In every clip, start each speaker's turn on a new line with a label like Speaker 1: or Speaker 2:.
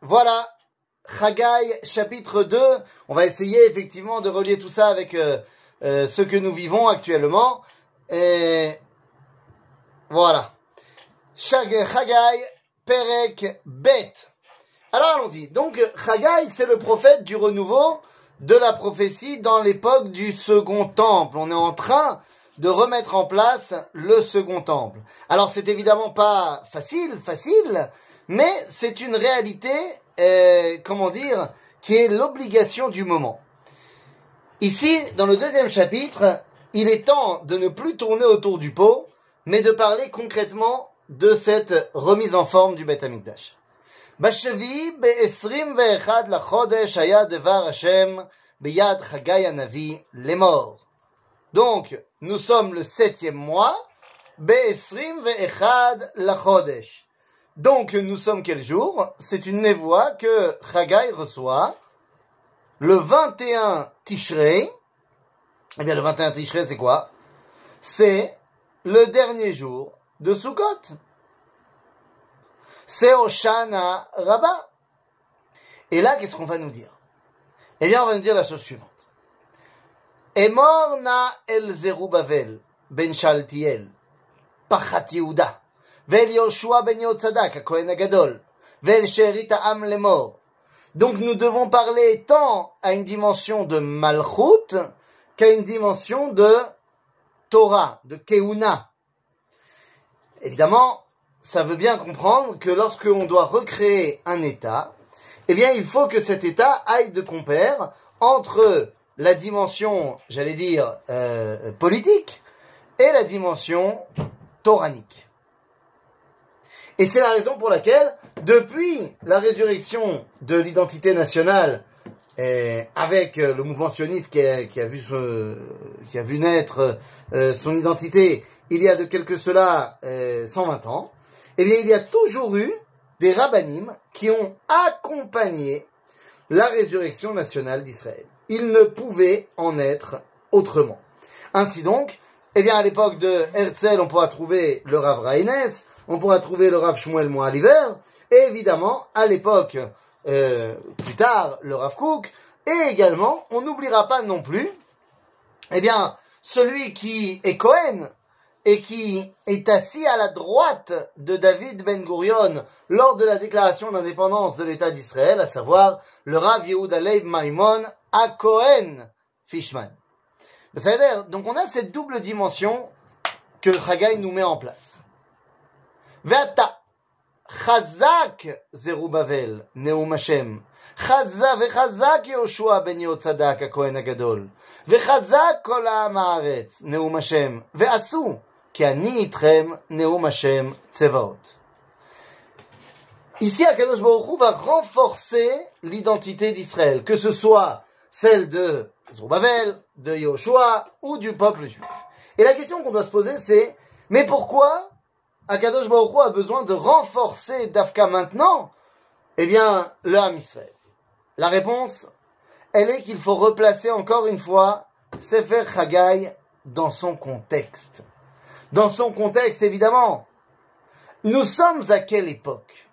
Speaker 1: voilà, Chagai, chapitre 2. On va essayer effectivement de relier tout ça avec euh, euh, ce que nous vivons actuellement. Et voilà. Chagai, Perek, Bet. Alors allons-y. Donc Chagai, c'est le prophète du renouveau de la prophétie dans l'époque du second temple. On est en train de remettre en place le second temple. Alors c'est évidemment pas facile, facile, mais c'est une réalité, euh, comment dire, qui est l'obligation du moment. Ici, dans le deuxième chapitre, il est temps de ne plus tourner autour du pot, mais de parler concrètement de cette remise en forme du Beth Amikdash. בשביעי בעשרים ואחד לחודש היה דבר השם ביד חגי הנביא לאמור. Donc, nous sommes le septième mois, בעשרים ואחד לחודש. Donc, nous sommes quel jour? C'est une névoie que Chagai reçoit le 21 Tishrei. Eh bien, le 21 Tishrei, c'est quoi? C'est le dernier jour de Sukkot c'est Oshana Rabba. Et là, qu'est-ce qu'on va nous dire? Eh bien, on va nous dire la chose suivante. Emorna el Zerubavel ben Shaltiel, ben. Donc nous devons parler tant à une dimension de Malchut qu'à une dimension de Torah, de Keuna. Évidemment, ça veut bien comprendre que lorsque lorsqu'on doit recréer un État, eh bien, il faut que cet État aille de compère entre la dimension, j'allais dire, euh, politique et la dimension toranique. Et c'est la raison pour laquelle, depuis la résurrection de l'identité nationale, avec le mouvement sioniste qui a, vu, qui a vu naître euh, son identité il y a de quelque cela 120 euh, ans, eh bien, il y a toujours eu des rabbinim qui ont accompagné la résurrection nationale d'Israël. Il ne pouvait en être autrement. Ainsi donc, eh bien, à l'époque de Herzl, on pourra trouver le Rav Raines, on pourra trouver le Rav Shmuel l'hiver, et évidemment, à l'époque, euh, plus tard, le Rav Kook, et également, on n'oubliera pas non plus, eh bien, celui qui est Cohen, et qui est assis à la droite de David Ben Gurion lors de la déclaration d'indépendance de l'État d'Israël, à savoir le Rav Yehuda Leib Maimon à Cohen Fishman. Donc on a cette double dimension que Chagai nous met en place. Ve'ata chazak Zerubbabel Neum Hashem חזה וחזק יהושע בן יהוצדק הכהן הגדול, וחזק כל העם הארץ, נאום השם, ועשו Ici, Akadosh Baruch va renforcer l'identité d'Israël, que ce soit celle de Zerubbabel, de Yoshua ou du peuple juif. Et la question qu'on doit se poser, c'est mais pourquoi Akadosh Baruch a besoin de renforcer Dafka maintenant Eh bien, le Ham. La réponse, elle est qu'il faut replacer encore une fois Sefer Chagai dans son contexte dans son contexte évidemment. Nous sommes à quelle époque?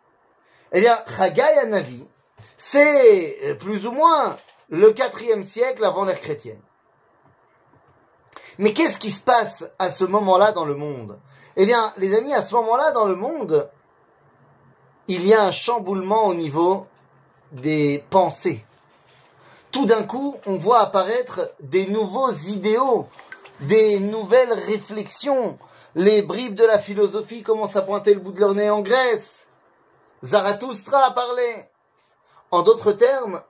Speaker 1: Eh bien, Chagai Anavi, c'est euh, plus ou moins le quatrième siècle avant l'ère chrétienne. Mais qu'est-ce qui se passe à ce moment-là dans le monde? Eh bien, les amis, à ce moment-là dans le monde, il y a un chamboulement au niveau des pensées. Tout d'un coup, on voit apparaître des nouveaux idéaux, des nouvelles réflexions. Les bribes de la philosophie commencent à pointer le bout de leur nez en Grèce. Zarathustra a parlé. En d'autres termes,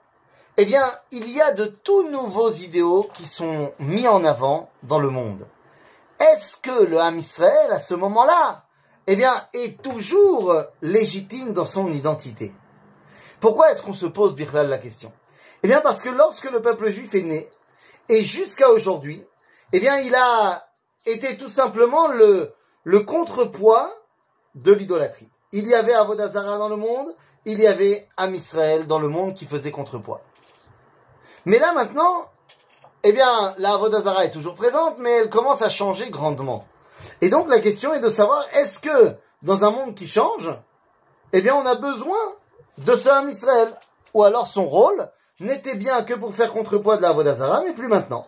Speaker 1: eh bien, il y a de tout nouveaux idéaux qui sont mis en avant dans le monde. Est-ce que le Ham Israël, à ce moment-là, eh bien, est toujours légitime dans son identité? Pourquoi est-ce qu'on se pose, Birlal, la question? Eh bien, parce que lorsque le peuple juif est né, et jusqu'à aujourd'hui, eh bien, il a été tout simplement le, le contrepoids de l'idolâtrie. Il y avait Avodazara dans le monde, il y avait Am Israël dans le monde qui faisait contrepoids. Mais là maintenant, eh bien, la Avodazara est toujours présente, mais elle commence à changer grandement. Et donc la question est de savoir, est-ce que dans un monde qui change, eh bien, on a besoin de ce homme Israël. Ou alors son rôle n'était bien que pour faire contrepoids de la Vodazara, mais plus maintenant.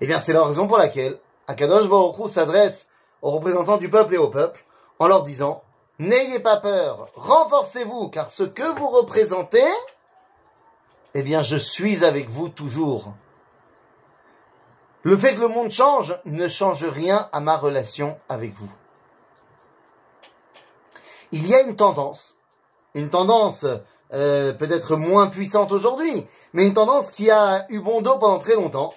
Speaker 1: Eh bien, c'est la raison pour laquelle Akadosh Baruch s'adresse aux représentants du peuple et au peuple en leur disant N'ayez pas peur, renforcez-vous, car ce que vous représentez, eh bien, je suis avec vous toujours. Le fait que le monde change ne change rien à ma relation avec vous. Il y a une tendance, une tendance euh, peut-être moins puissante aujourd'hui, mais une tendance qui a eu bon dos pendant très longtemps,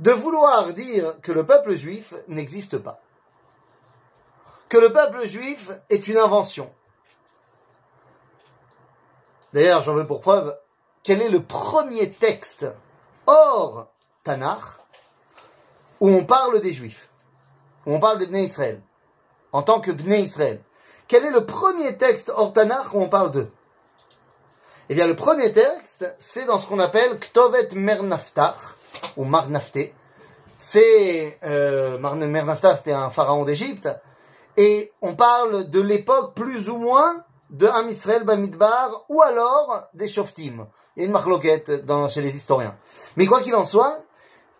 Speaker 1: de vouloir dire que le peuple juif n'existe pas. Que le peuple juif est une invention. D'ailleurs, j'en veux pour preuve, quel est le premier texte hors Tanakh où on parle des juifs, où on parle des Bnei Israël, en tant que Bnei Israël. Quel est le premier texte hors Tanakh où on parle d'eux? Eh bien, le premier texte, c'est dans ce qu'on appelle Ktovet Mernaftach, ou Marnafté. C'est, euh, Mernaftach, c'était un pharaon d'Égypte, et on parle de l'époque plus ou moins de Am Israël Bamidbar, ou alors des Shoftim. Il y a une chez les historiens. Mais quoi qu'il en soit,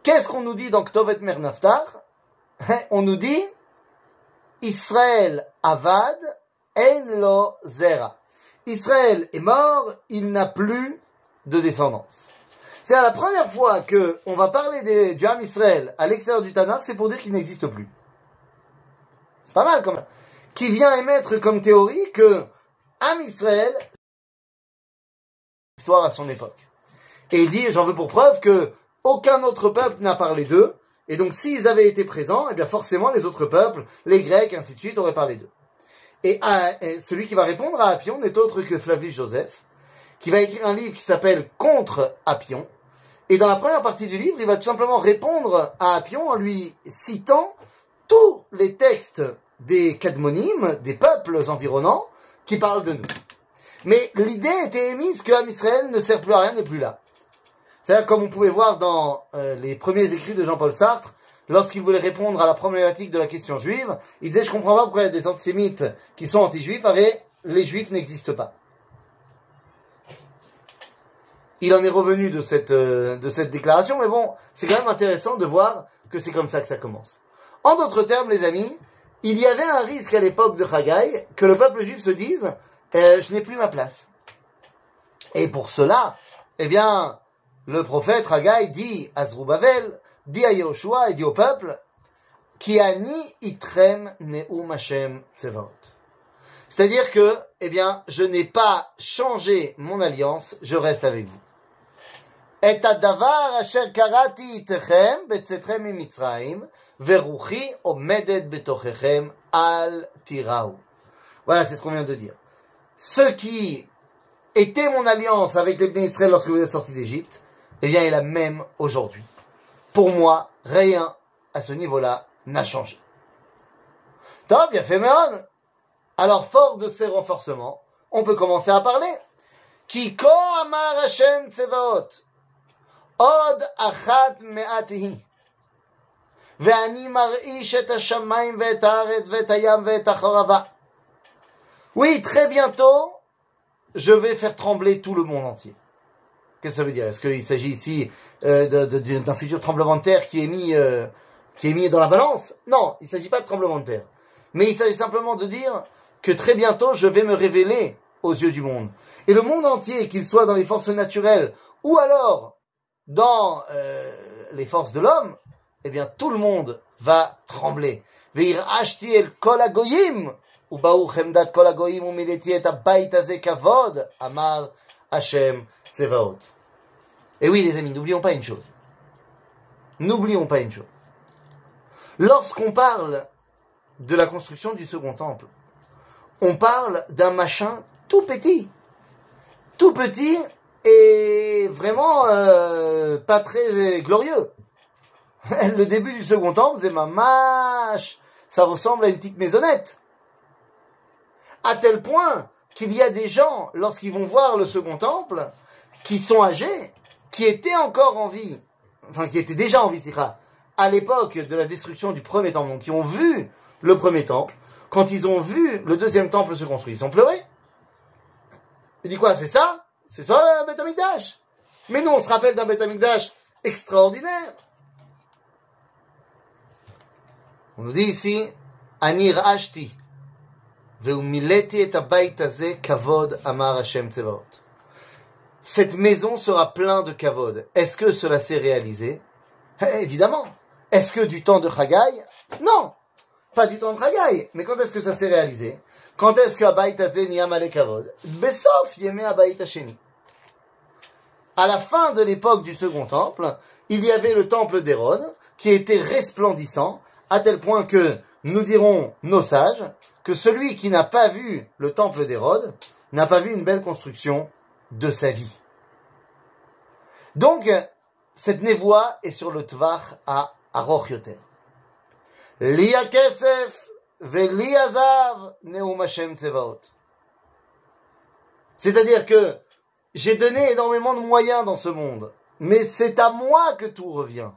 Speaker 1: qu'est-ce qu'on nous dit dans Ktovet Mernaftar On nous dit Israël Avad En Lo Zera. Israël est mort, il n'a plus de descendance. C'est la première fois que on va parler du Ham Israël à l'extérieur du Tanakh, c'est pour dire qu'il n'existe plus. C'est pas mal quand même. Qui vient émettre comme théorie que Ham Israël histoire à son époque. Et il dit, j'en veux pour preuve que aucun autre peuple n'a parlé d'eux, et donc s'ils avaient été présents, eh bien forcément les autres peuples, les Grecs, ainsi de suite, auraient parlé d'eux. Et, celui qui va répondre à Appion n'est autre que Flavius Joseph, qui va écrire un livre qui s'appelle Contre Appion. Et dans la première partie du livre, il va tout simplement répondre à Appion en lui citant tous les textes des cadmonymes, des peuples environnants, qui parlent de nous. Mais l'idée était émise que Israël ne sert plus à rien, n'est plus là. C'est-à-dire, comme on pouvait voir dans euh, les premiers écrits de Jean-Paul Sartre, lorsqu'il voulait répondre à la problématique de la question juive, il disait, je comprends pas pourquoi il y a des antisémites qui sont anti-juifs, et les juifs n'existent pas. Il en est revenu de cette, euh, de cette déclaration, mais bon, c'est quand même intéressant de voir que c'est comme ça que ça commence. En d'autres termes, les amis, il y avait un risque à l'époque de Haggai que le peuple juif se dise, euh, je n'ai plus ma place. Et pour cela, eh bien, le prophète Haggai dit à Zrubavel, dit à Yoshua et dit au peuple, Ki ani itrem neum Hashem tsevaot. C'est-à-dire que, eh bien, je n'ai pas changé mon alliance, je reste avec vous. Et adavar asher karati itechem betzetrem mitzrayim, veruchi omedet betochechem al tirau. Voilà, c'est ce qu'on vient de dire ce qui était mon alliance avec les Israël lorsque vous êtes sortis d'Égypte, eh bien, est la même aujourd'hui. Pour moi, rien à ce niveau-là n'a changé. Top, bien fait, Alors, fort de ces renforcements, on peut commencer à parler. Kiko amar Hashem tsevaot. Od achat me'atihi. ואני מרעיש את השמיים ואת הארץ ואת הים ואת החרבה. Oui, très bientôt, je vais faire trembler tout le monde entier. Qu'est-ce que ça veut dire? Est-ce qu'il s'agit ici euh, d'un futur tremblement de terre qui est mis, euh, qui est mis dans la balance? Non, il ne s'agit pas de tremblement de terre. Mais il s'agit simplement de dire que très bientôt, je vais me révéler aux yeux du monde. Et le monde entier, qu'il soit dans les forces naturelles ou alors dans euh, les forces de l'homme, eh bien, tout le monde va trembler. Veir el kol agoyim, ou baou kol agoyim, ou et abayit kavod, amar Hashem tsevaot. Et oui, les amis, n'oublions pas une chose. N'oublions pas une chose. Lorsqu'on parle de la construction du second temple, on parle d'un machin tout petit. Tout petit et vraiment euh, pas très glorieux. Le début du second temple, c'est ma mâche. Ça ressemble à une petite maisonnette à tel point qu'il y a des gens, lorsqu'ils vont voir le second temple, qui sont âgés, qui étaient encore en vie, enfin qui étaient déjà en vie, à l'époque de la destruction du premier temple, donc qui ont vu le premier temple, quand ils ont vu le deuxième temple se construire, ils ont pleuré. Il dit quoi C'est ça? C'est ça le Beth Amikdash? Mais nous, on se rappelle d'un Beth Amikdash extraordinaire. On nous dit ici, Ani ra'ashti, ve'umileti et kavod amar Hashem tzevaot. Cette maison sera plein de kavod. Est-ce que cela s'est réalisé? Eh, Évidemment. Est-ce que du temps de Chagai? Non. Pas du temps de Chagai. Mais quand est-ce que ça s'est réalisé? Quand est-ce que Abayit haze niyam kavod? Besof yeme abayit hasheni. À la fin de l'époque du second temple, il y avait le temple d'Hérode qui était resplendissant à tel point que nous dirons nos sages que celui qui n'a pas vu le temple d'Hérode n'a pas vu une belle construction de sa vie. Donc, cette névoie est sur le Tvar à Aroch Yoter. Lia kesef veli azav neum Hashem tzevaot. C'est-à-dire que j'ai donné énormément de moyens dans ce monde, mais c'est à moi que tout revient.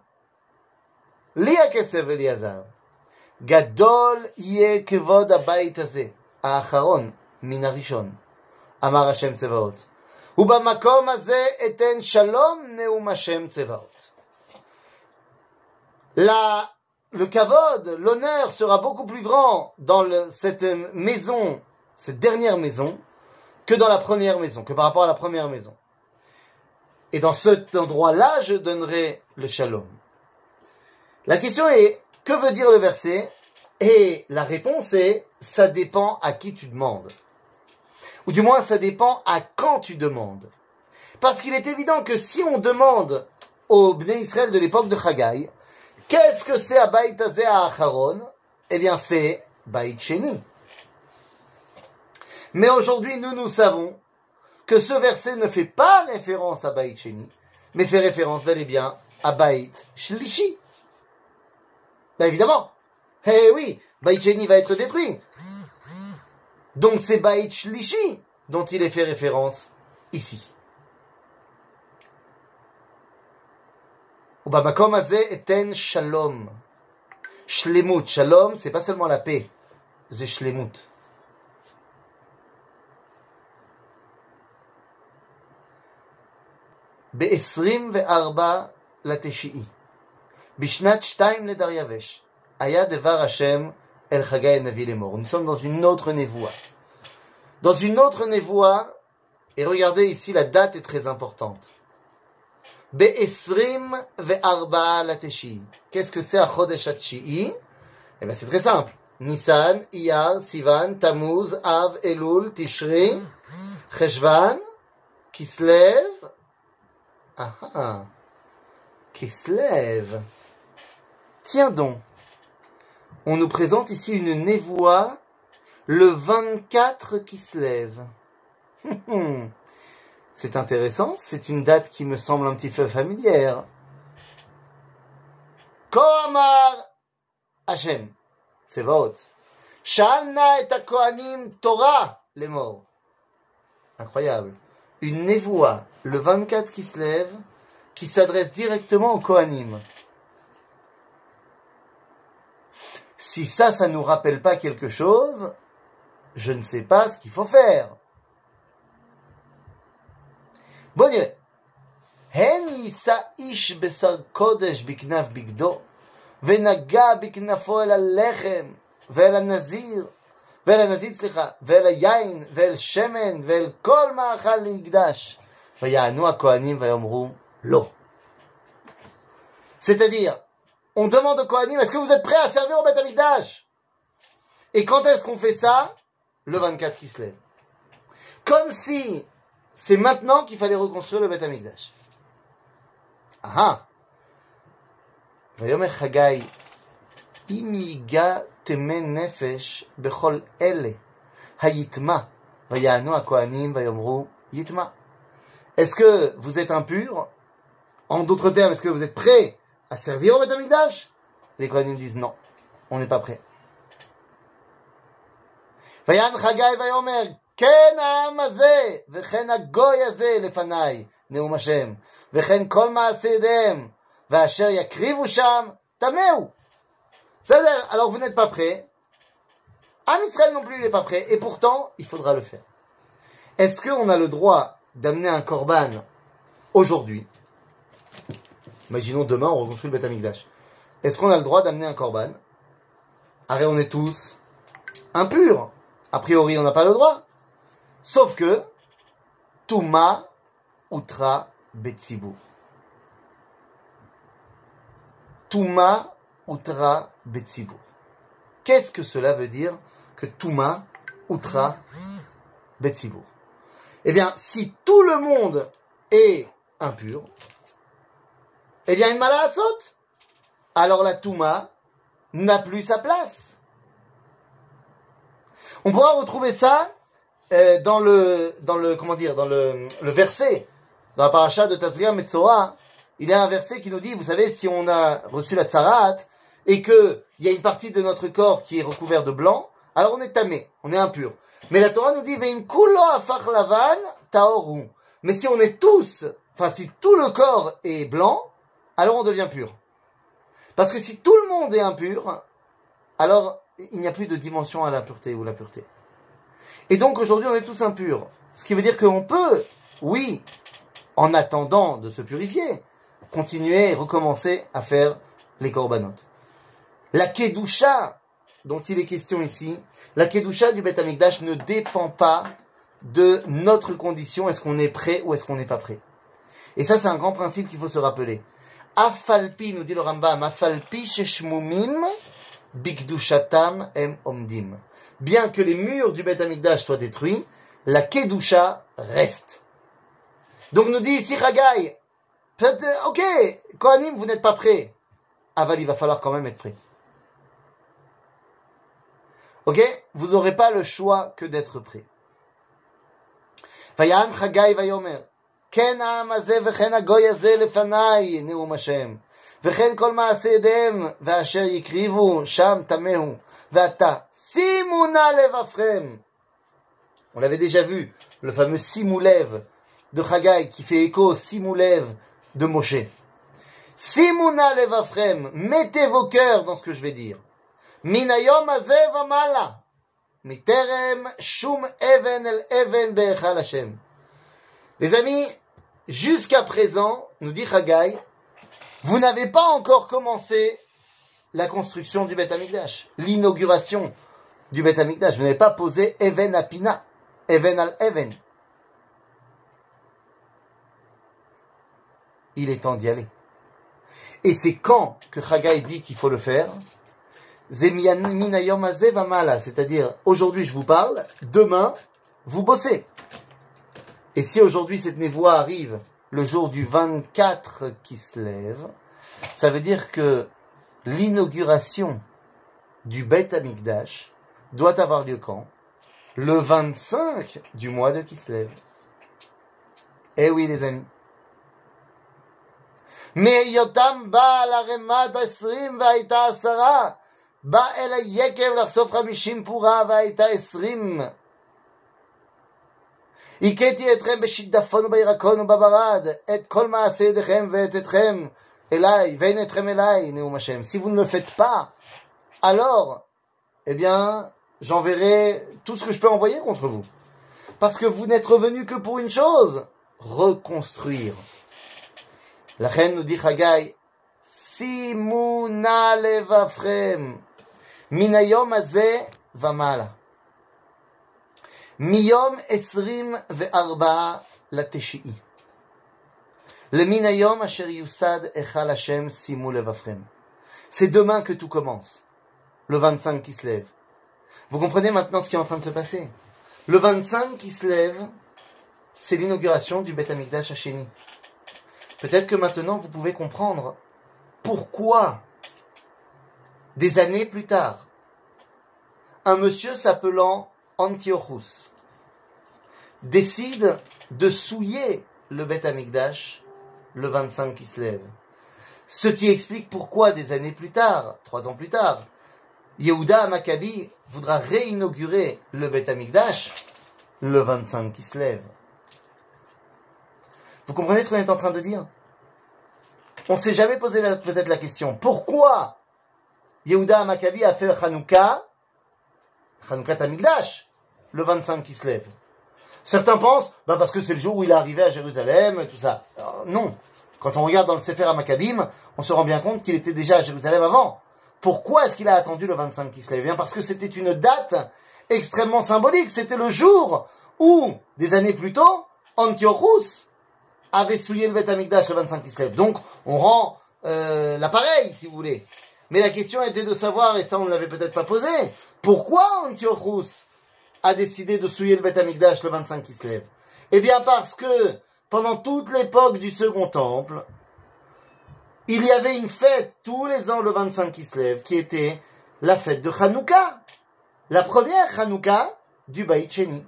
Speaker 1: Lia kesef veli azav. גדול יהיה כבוד הבית הזה, האחרון מן הראשון, אמר השם צבאות. ובמקום הזה אתן שלום נאום השם צבאות. La, le kavod, l'honneur sera beaucoup plus grand dans le- cette maison, cette dernière maison, que dans la première maison, que par rapport à la première maison. Et dans cet endroit-là, je donnerai le shalom. La question est, que veut dire le verset Et la réponse est, ça dépend à qui tu demandes. Ou du moins, ça dépend à quand tu demandes. Parce qu'il est évident que si on demande au Bnei Israël de l'époque de Chagai, qu'est-ce que c'est Abayit Hazeh à Acharon Eh bien, c'est Bayit Sheni. Mais aujourd'hui, nous, nous savons que ce verset ne fait pas référence à Bayit Sheni, mais fait référence bel et bien à Bayit Shlishi. Ben évidemment. Eh oui, Bayit Sheni va être détruit. Donc c'est Bayit Shlishi dont il est fait référence ici. ובמקום הזה אתן שלום. שלמות. שלום, c'est pas seulement la paix, זה שלמות. ב-24 לתשיעי, בשנת שתיים לדריווש, היה דבר השם El Chagai Navi Nous sommes dans une autre névoie. Dans une autre névoie, et regardez ici, la date est très importante. Qu'est-ce que c'est à Chodesh Eh bien, c'est très simple. Nissan, Iyar, Sivan, Tammuz, Av, Elul, Tishri, Cheshvan, Kislev. Ah ah. Kislev. Tiens donc. On nous présente ici une névoie le 24 Kislev. C'est intéressant, c'est une date qui me semble un petit peu familière. Komar Hashem, c'est votre. Shalna et Kohanim Torah, les morts. Incroyable. Une névoie, le 24 qui se lève, qui s'adresse directement aux Kohanim. Si ça, ça nous rappelle pas quelque chose, je ne sais pas ce qu'il faut faire. בוא נראה. הן יישא איש בשר קודש בכנף בגדו, ונגע בכנפו אל הלחם, ואל הנזיר, ואל הנזיר, סליחה, ואל היין, ואל שמן, ואל כל מאכל להקדש. ויענו הכהנים ויאמרו לא. C'est-à-dire, on demande aux Kohanim, est-ce que vous êtes prêts à servir au Beth Amikdash Et quand est-ce qu'on fait ça Le 24 qui se lève. Comme si c'est maintenant qu'il fallait reconstruire le Beth Amikdash. Ah ah ויאמר חגי, אם ייגע תמי נפש בכל אלה, היטמע, ויענו הכהנים ויאמרו יטמע. Est-ce que vous êtes impur En d'autres termes, est-ce que vous êtes prêts à servir au Beth Amikdash Les Kohanim disent non, on n'est pas prêts. ויען חגי ויאמר, כן העם הזה, וכן הגוי הזה לפניי, נאום השם, וכן כל מעשה ידיהם, ואשר יקריבו שם, טמאו. בסדר, alors vous n'êtes pas prêts. Am Israël non plus, il n'est pas prêt, et pourtant, il faudra le faire. Est-ce qu'on a le droit d'amener un korban aujourd'hui Imaginons demain, on reconstruit le Beth Amikdash. Est-ce qu'on a le droit d'amener un korban Arrête, on est tous impurs. A priori, on n'a pas le droit. Sauf que, Touma Utra Betsibu. Touma Utra Betsibu. Qu'est-ce que cela veut dire que Touma Utra Betsibu Eh bien, si tout le monde est impur, eh bien, une mala saute. Alors la Touma n'a plus sa place. On pourra retrouver ça euh, dans le, dans le, comment dire, dans le, verset, dans la paracha de Tazria Metzora, il y a un verset qui nous dit, vous savez, si on a reçu la tzarat, et que il y a une partie de notre corps qui est recouvert de blanc, alors on est tamé, on est impur. Mais la Torah nous dit, Mais si on est tous, enfin si tout le corps est blanc, alors on devient pur. Parce que si tout le monde est impur, alors il n'y a plus de dimension à l'impureté ou la pureté. Et donc aujourd'hui on est tous impurs. Ce qui veut dire qu'on peut, oui, en attendant de se purifier, continuer et recommencer à faire les corbanotes. La kedusha dont il est question ici, la kedusha du Beth Amikdash ne dépend pas de notre condition, est-ce qu'on est prêt ou est-ce qu'on n'est pas prêt. Et ça, c'est un grand principe qu'il faut se rappeler. Afalpi, nous dit le Rambam, Afalpi sheshmumim bikdushatam em omdim. Bien que les murs du Beth Amikdash soient détruits, la Kedusha reste. Donc nous dit ici Chagai, ok, Kohanim, vous n'êtes pas prêts. Aval, il va falloir quand même être prêt. Ok? Vous n'aurez pas le choix que d'être prêt. Vayan Chagai vayomer. כן העם הזה וכן הגוי הזה לפניי, נאום השם. וכן כל מעשה ידיהם, ואשר יקריבו, שם טמאו. ועתה, שימו נא לבבכם. On l'avait déjà vu, le fameux Simoulev de Chagai qui fait écho au Simoulev de Moshe. Simuna levafrem, mettez vos cœurs dans ce que je vais dire. Minayom azev amala. Miterem shum even el even be'echal Hashem. Les amis, jusqu'à présent, nous dit Chagai, vous n'avez pas encore commencé la construction du Beth Amikdash, l'inauguration du Beth Amikdash. Vous n'avez pas posé Even Apina, Even al Even. Il est temps d'y aller. Et c'est quand que Chagai dit qu'il faut le faire? C'est-à-dire aujourd'hui je vous parle, demain vous bossez. Et si aujourd'hui cette névoie arrive le jour du 24 qui se lève, ça veut dire que l'inauguration du Beth Amikdash doit avoir lieu quand Le 25 du mois de Kislev. Eh oui les amis. מהיותם בא על ערימת העשרים והייתה עשרה, בא אל היקב לחשוף חמישים פורה והייתה עשרים. הכיתי אתכם בשידפון ובירקון ובברד, את כל מעשה ידיכם ואת אתכם אליי, ואין אתכם אליי, נאום השם. Si vous ne le faites pas, alors, eh bien, j'enverrai tout ce que je peux envoyer contre vous. Parce que vous n'êtes revenu que pour une chose, reconstruire. La reine nous dit Chagai, Simuna levafrem, minayom azeh vamala. C'est demain que tout commence. Le 25 qui se lève. Vous comprenez maintenant ce qui est en train de se passer? Le 25 qui se lève, c'est l'inauguration du Beth Amikdash Hasheni. Peut-être que maintenant vous pouvez comprendre pourquoi, des années plus tard, un monsieur s'appelant Antiochus décide de souiller le Beth Amikdash le 25 qui se lève. Ce qui explique pourquoi des années plus tard, trois ans plus tard, Yehuda Maccabi voudra réinaugurer le Beth Amikdash le 25 qui se lève. Vous comprenez ce qu'on est en train de dire? On ne s'est jamais posé peut-être la question. Pourquoi Yehuda Maccabi a fait le Hanouka, Hanouka Tamigdash, le 25 qui se lève Certains pensent, bah parce que c'est le jour où il est arrivé à Jérusalem, tout ça. non. Quand on regarde dans le Sefer Makabim, on se rend bien compte qu'il était déjà à Jérusalem avant. Pourquoi est-ce qu'il a attendu le 25 Kislev Bien parce que c'était une date extrêmement symbolique. C'était le jour où, des années plus tôt, Antiochus avait souillé le Beth Amikdash le 25 Kislev. Donc, on rend euh, l'appareil, si vous voulez. Mais la question était de savoir, et ça on ne l'avait peut-être pas posé, pourquoi Antiochus a décidé de souiller le Beth Amikdash le 25 Kislev. Eh bien parce que pendant toute l'époque du Second Temple, il y avait une fête tous les ans le 25 Kislev qui était la fête de Hanouka, la première Hanouka du Baït Sheni,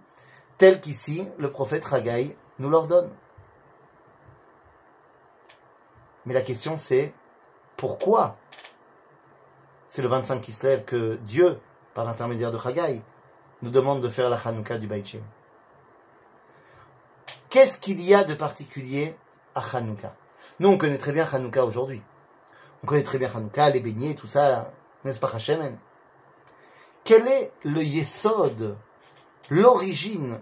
Speaker 1: telle qu'ici le prophète Haggai nous l'ordonne. Mais la question c'est pourquoi? C'est le 25 Kislev que Dieu, par l'intermédiaire de Haggai, nous demande de faire la Hanouka du Baït Qu'est-ce qu'il y a de particulier à Hanouka? Nous, on connaît très bien Hanouka aujourd'hui. On connaît très bien Hanouka, les beignets, tout ça, n'est-ce pas Hashem Quel est le Yesod, l'origine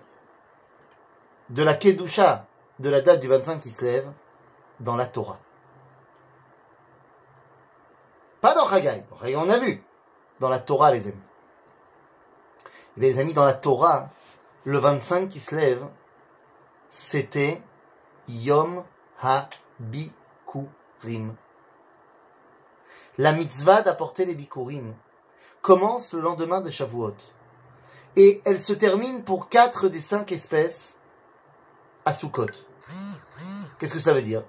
Speaker 1: de la Kedusha, de la date du 25 qui se lève, dans la Torah? Pas dans Haggai, on a vu. Dans la Torah, les amis. Eh bien, les amis, dans la Torah, le 25 qui se lève, c'était Yom Ha-Bikurim. La mitzvah d'apporter les bikurim commence le lendemain de Shavuot. Et elle se termine pour quatre des cinq espèces à Sukkot. Qu'est-ce que ça veut dire?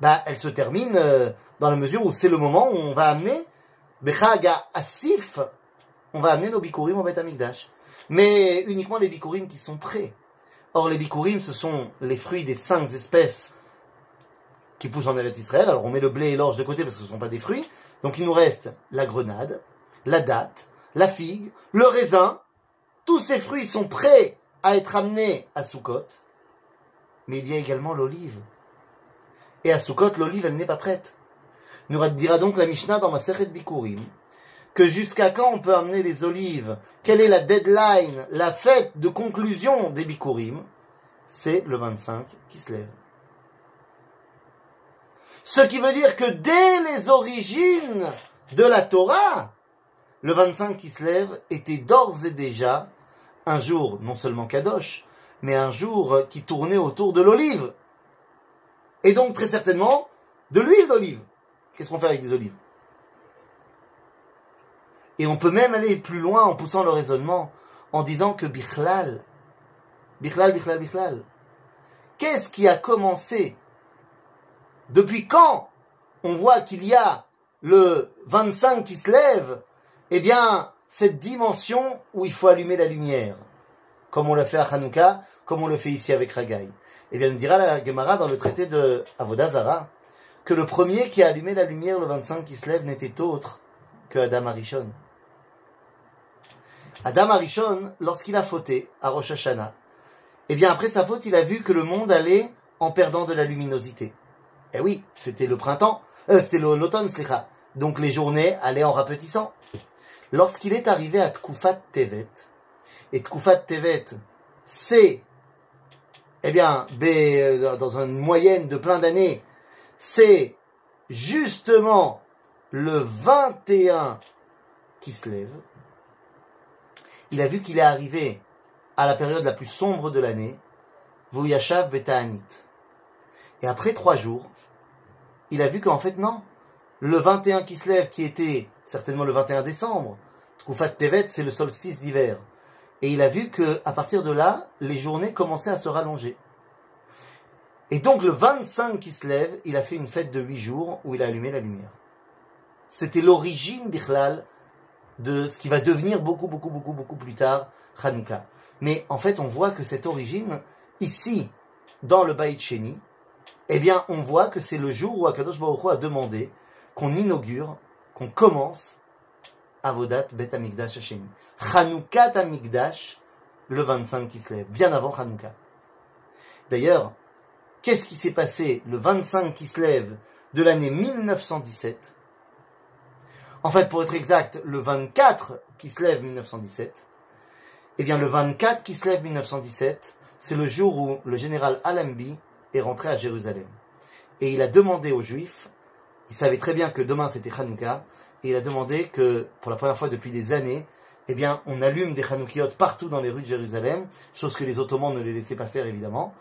Speaker 1: Bah, Elle se termine euh, dans la mesure où c'est le moment où on va amener Bechaga Asif on va amener nos bikurim au Beth Amikdash. Mais uniquement les bikurim qui sont prêts. Or, les bikurim, ce sont les fruits des cinq espèces qui poussent en Eretz Israël. Alors, on met le blé et l'orge de côté parce que ce ne sont pas des fruits. Donc, il nous reste la grenade, la date, la figue, le raisin. Tous ces fruits sont prêts à être amenés à Sukkot. Mais il y a également l'olive. Et à Sukkot, l'olive, elle n'est pas prête. Nous dira donc la Mishnah dans ma Bikurim que jusqu'à quand on peut amener les olives? Quelle est la deadline, la fête de conclusion des Bikurim C'est le 25 qui se lève. Ce qui veut dire que dès les origines de la Torah, le 25 qui se lève était d'ores et déjà un jour non seulement Kadosh, mais un jour qui tournait autour de l'olive. Et donc très certainement de l'huile d'olive. Qu'est-ce qu'on fait avec des olives? Et on peut même aller plus loin en poussant le raisonnement, en disant que Bichlal, Bichlal, Bichlal, Bichlal, qu'est-ce qui a commencé? Depuis quand on voit qu'il y a le 25 qui se lève? Eh bien, cette dimension où il faut allumer la lumière, comme on l'a fait à Hanouka, comme on le fait ici avec Ragaï. Eh bien, nous dira la Gemara dans le traité de Avodazara que le premier qui a allumé la lumière le 25 qui se lève n'était autre que Adam Arishon. Adam Arishon, lorsqu'il a fauté à Rosh Hashanah, eh bien après sa faute, il a vu que le monde allait en perdant de la luminosité. Eh oui, c'était le printemps, euh, c'était l'automne, donc les journées allaient en rapetissant. Lorsqu'il est arrivé à Tkufat Tevet, et Tkufat Tevet, c'est, eh bien, euh, dans une moyenne de plein d'années, c'est justement le 21 qui se lève, il a vu qu'il est arrivé à la période la plus sombre de l'année, Vouyashav Beta'anit. Et après trois jours, il a vu qu'en fait, non. Le 21 qui se lève, qui était certainement le 21 décembre, Tkufat Tevet, c'est le solstice d'hiver. Et il a vu que, à partir de là, les journées commençaient à se rallonger. Et donc, le 25 qui se lève, il a fait une fête de huit jours où il a allumé la lumière. C'était l'origine, Bichlal, de ce qui va devenir beaucoup, beaucoup, beaucoup, beaucoup plus tard Hanouka. Mais en fait, on voit que cette origine, ici, dans le Baït Sheni, eh bien, on voit que c'est le jour où Akadosh Baruch a demandé qu'on inaugure, qu'on commence Avodat Bet Amigdash Sheni. Hanouka Amigdash, le 25 qui se lève, bien avant Hanouka. D'ailleurs, qu'est-ce qui s'est passé le 25 qui se lève de l'année 1917 en fait, pour être exact, le 24 qui se lève 1917, Eh bien, le 24 qui se lève 1917, c'est le jour où le général Allenby est rentré à Jérusalem. Et il a demandé aux Juifs, il savait très bien que demain c'était Hanouka, et il a demandé que, pour la première fois depuis des années, eh bien, on allume des Hanoukiot partout dans les rues de Jérusalem, chose que les Ottomans ne les laissaient pas faire évidemment,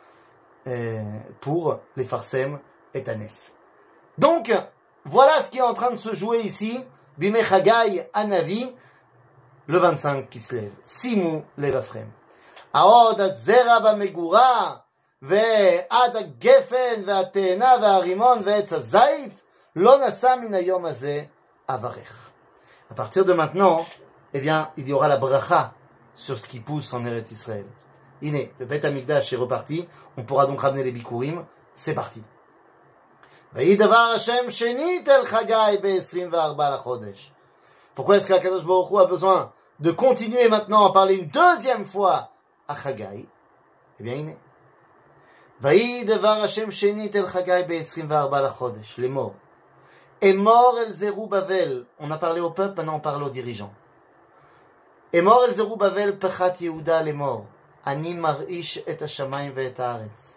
Speaker 1: euh, pour les Farsem et Tanès. Donc, voilà ce qui est en train de se jouer ici, Bimechagai Anavi, le 25 qui se lève. Simu Levafrem. העוד הזרע במגורה, ועד הגפן והתאנה והרימון ועץ הזית, לא נשא מן היום הזה אברך. À partir de maintenant, eh bien, il y aura la bracha sur ce qui pousse en Eretz Israël. Iné, le Beth Amikdash est reparti, on pourra donc ramener les bikurim, c'est parti. ויהי דבר השם שנית אל חגי ב-24 לחודש. Pourquoi est-ce qu'Akadosh Baruch Hu a besoin de continuer maintenant à parler une deuxième fois à Chagai Eh bien, הנה. ויהי דבר השם שנית אל חגי ב-24 לחודש, לאמור. אמור אל זרובבל, on a parlé au peuple, maintenant on parle aux dirigeants. אמור אל זרובבל פחת יהודה לאמור. אני מרעיש את השמיים ואת הארץ.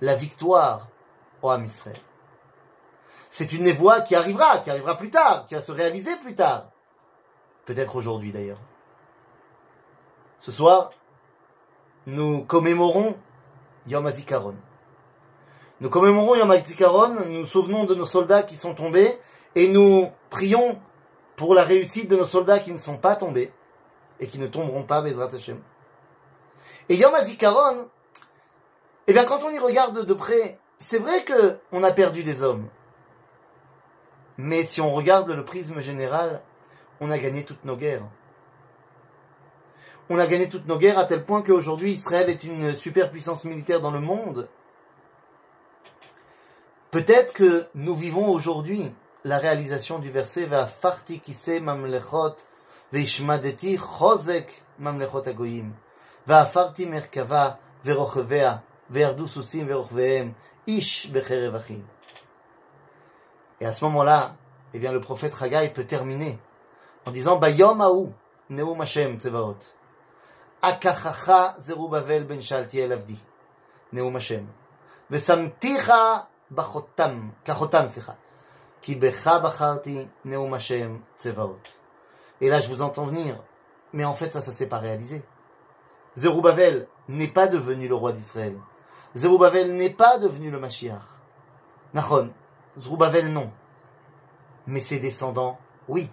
Speaker 1: la victoire au Ham Israël. C'est une névoie qui arrivera, qui arrivera plus tard, qui va se réaliser plus tard. Peut-être aujourd'hui d'ailleurs. Ce soir, nous commémorons Yom HaZikaron. Nous commémorons Yom HaZikaron, nous nous souvenons de nos soldats qui sont tombés et nous prions pour la réussite de nos soldats qui ne sont pas tombés et qui ne tomberont pas, Bezrat Hashem. Et Yom HaZikaron, eh bien, quand on y regarde de près, c'est vrai qu'on a perdu des hommes. Mais si on regarde le prisme général, on a gagné toutes nos guerres. On a gagné toutes nos guerres à tel point qu'aujourd'hui Israël est une superpuissance militaire dans le monde. Peut-être que nous vivons aujourd'hui la réalisation du verset Va farti kise mamlechot veishmadeti chozek mamlechot agoyim. Va merkava verochevea verdu susim verochveem ish becherev achim. Et à ce moment-là, eh bien, le prophète Haggai peut terminer en disant Bayom Aou, Neum Hashem Tzevaot. Akachacha Zerubavel ben Shaltiel Avdi. Neum Hashem. ושמתיך בחותם, כחותם, סליחה. כי בך בחרתי נאום השם צבאות. Et là, je vous entends venir. Mais en fait, ça, ça s'est pas réalisé. Zerubbabel n'est pas devenu le roi d'Israël. Zerubbabel n'est pas devenu le Mashiach. Nachon, Zerubbabel non. Mais ses descendants, oui.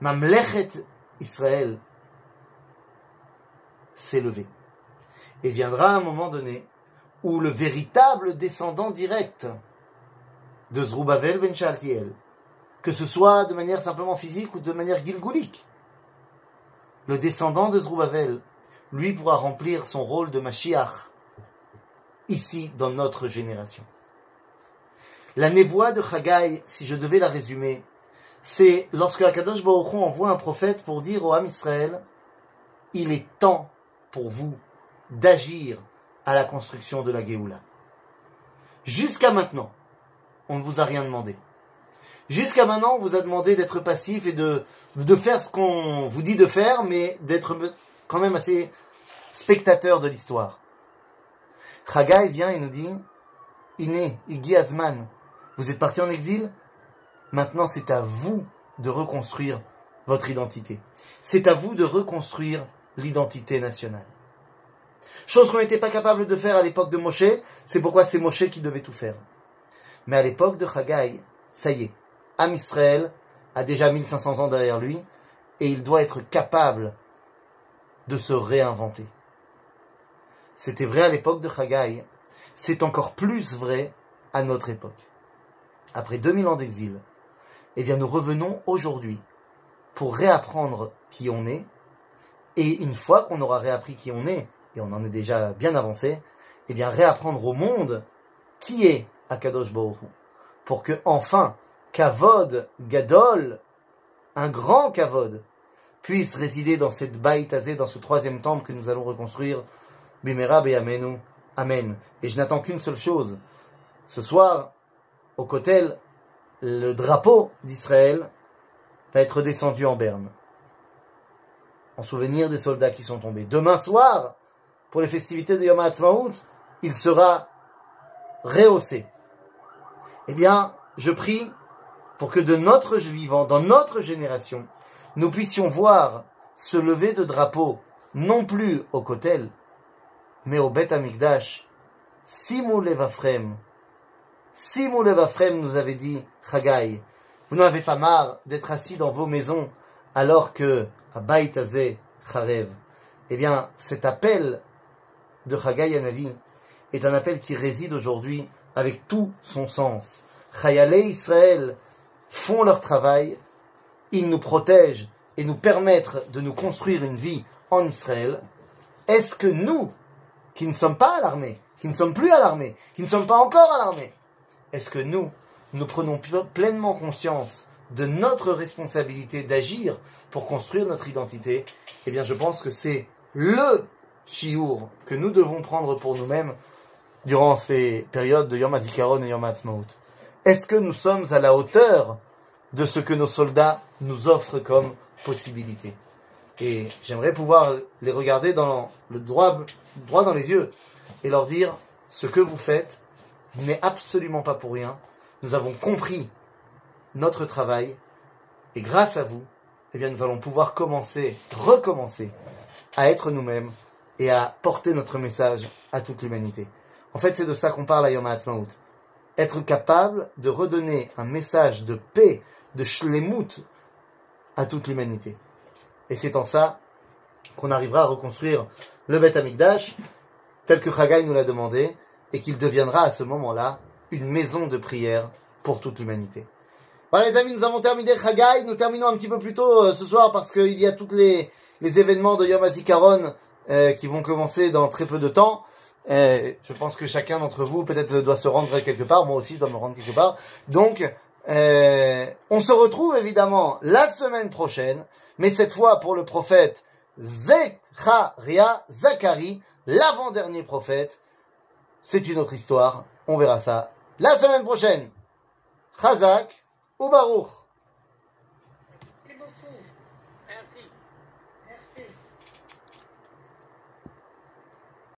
Speaker 1: Mamlechet Israël s'est levé. Et viendra un moment donné où le véritable descendant direct de Zerubbabel ben Shaltiel, que ce soit de manière simplement physique ou de manière gilgoulique, le descendant de Zerubbabel, lui pourra remplir son rôle de Mashiach ici dans notre génération. La névoie de Chagai, si je devais la résumer, c'est lorsque Akadosh Baruch envoie un prophète pour dire au Ham Israël, il est temps pour vous d'agir à la construction de la Géoula. Jusqu'à maintenant, on ne vous a rien demandé. Jusqu'à maintenant, on vous a demandé d'être passif et de, de faire ce qu'on vous dit de faire, mais d'être quand même assez spectateur de l'histoire. Chagai vient et nous dit, Iné, Igi Azman, vous êtes parti en exil, maintenant c'est à vous de reconstruire votre identité. C'est à vous de reconstruire l'identité nationale. Chose qu'on n'était pas capable de faire à l'époque de Moshe, c'est pourquoi c'est Moshe qui devait tout faire. Mais à l'époque de Chagai, ça y est, Am Israël a déjà 1500 ans derrière lui, et il doit être capable de se réinventer. C'était vrai à l'époque de Chagai, c'est encore plus vrai à notre époque. Après 2000 ans d'exil, eh bien nous revenons aujourd'hui pour réapprendre qui on est Et une fois qu'on aura réappris qui on est, et on en est déjà bien avancé, eh bien réapprendre au monde qui est Akadosh Baruch. Pour que enfin, Kavod Gadol, un grand Kavod, puisse résider dans cette Baïtazé, dans ce troisième temple que nous allons reconstruire, Bimera Amenu. Amen. Et je n'attends qu'une seule chose. Ce soir, au Kotel, le drapeau d'Israël va être descendu en berne, en souvenir des soldats qui sont tombés. Demain soir, pour les festivités de Yom HaAtzmaut, il sera rehaussé. Eh bien, je prie pour que de notre vivant, dans notre génération, nous puissions voir se lever de drapeau, non plus au Kotel, mais au Bet Amikdash, Simu Levafrem. Simu Levafrem nous avait dit, Chagai, vous n'avez pas marre d'être assis dans vos maisons alors que Baïtazé Charev? Eh bien, cet appel de Chagai Yanavi est un appel qui réside aujourd'hui avec tout son sens. Chayale Israël font leur travail, ils nous protègent et nous permettent de nous construire une vie en Israël. Est-ce que nous, qui ne sommes pas à l'armée, qui ne sommes plus à l'armée, qui ne sommes pas encore à l'armée, est-ce que nous, nous prenons pleinement conscience de notre responsabilité d'agir pour construire notre identité? Eh bien, je pense que c'est le chiour que nous devons prendre pour nous-mêmes durant ces périodes de Yom HaZikaron et Yom HaTzmaut. Est-ce que nous sommes à la hauteur de ce que nos soldats nous offrent comme possibilité Et j'aimerais pouvoir les regarder dans le droit, droit dans les yeux et leur dire ce que vous faites n'est absolument pas pour rien. Nous avons compris notre travail et grâce à vous, eh bien, nous allons pouvoir commencer, recommencer à être nous-mêmes et à porter notre message à toute l'humanité. En fait, c'est de ça qu'on parle à Yom HaAtzmaut. Être capable de redonner un message de paix, de shlemut à toute l'humanité. Et c'est en ça qu'on arrivera à reconstruire le Beth Amikdash tel que Chagai nous l'a demandé et qu'il deviendra à ce moment-là une maison de prière pour toute l'humanité. Voilà les amis, nous avons terminé Chagai, nous terminons un petit peu plus tôt euh, ce soir parce qu'il y a tous les, les événements de Yom HaZikaron euh, qui vont commencer dans très peu de temps. Euh, je pense que chacun d'entre vous peut-être doit se rendre quelque part, moi aussi je dois me rendre quelque part. Donc, euh, on se retrouve évidemment la semaine prochaine, mais cette fois pour le prophète Zecharia Zachari, l'avant-dernier prophète. C'est une autre histoire, on verra ça la semaine prochaine. Chazak ou Baruch?